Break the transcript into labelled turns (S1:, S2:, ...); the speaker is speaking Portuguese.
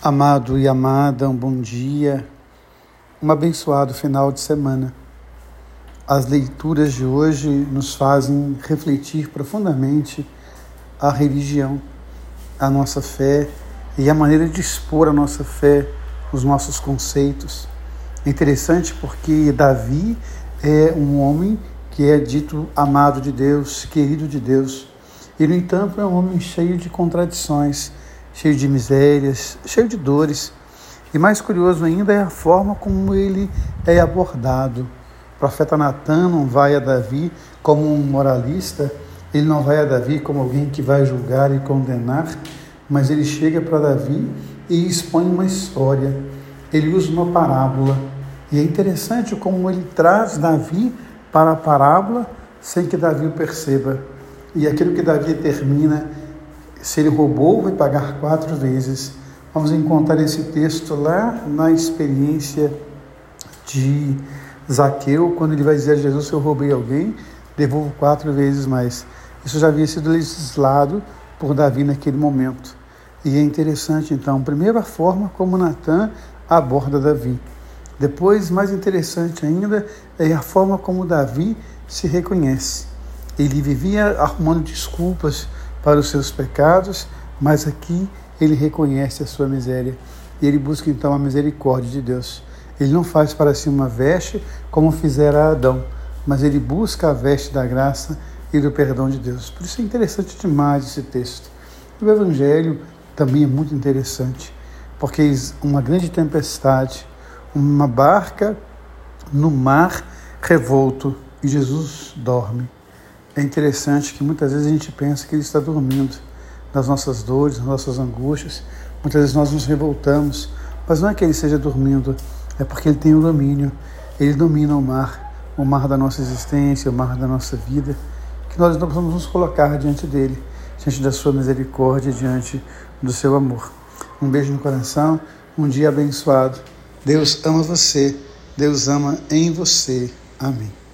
S1: Amado e amada, um bom dia, um abençoado final de semana. As leituras de hoje nos fazem refletir profundamente a religião, a nossa fé e a maneira de expor a nossa fé, os nossos conceitos. É interessante porque Davi é um homem que é dito amado de Deus, querido de Deus, e no entanto é um homem cheio de contradições cheio de misérias, cheio de dores. E mais curioso ainda é a forma como ele é abordado. O profeta Natan não vai a Davi como um moralista, ele não vai a Davi como alguém que vai julgar e condenar, mas ele chega para Davi e expõe uma história. Ele usa uma parábola. E é interessante como ele traz Davi para a parábola sem que Davi o perceba. E aquilo que Davi termina se ele roubou, vai pagar quatro vezes. Vamos encontrar esse texto lá na experiência de Zaqueu, quando ele vai dizer a Jesus: Se eu roubei alguém, devolvo quatro vezes mais. Isso já havia sido legislado por Davi naquele momento. E é interessante, então, primeiro a forma como Natan aborda Davi. Depois, mais interessante ainda, é a forma como Davi se reconhece. Ele vivia arrumando desculpas para os seus pecados, mas aqui ele reconhece a sua miséria e ele busca então a misericórdia de Deus. Ele não faz para si uma veste como fizera Adão, mas ele busca a veste da graça e do perdão de Deus. Por isso é interessante demais esse texto. O Evangelho também é muito interessante, porque uma grande tempestade, uma barca no mar revolto e Jesus dorme. É interessante que muitas vezes a gente pensa que ele está dormindo nas nossas dores, nas nossas angústias. Muitas vezes nós nos revoltamos, mas não é que ele esteja dormindo, é porque ele tem o domínio. Ele domina o mar, o mar da nossa existência, o mar da nossa vida, que nós não precisamos nos colocar diante dele, diante da sua misericórdia, diante do seu amor. Um beijo no coração, um dia abençoado. Deus ama você, Deus ama em você. Amém.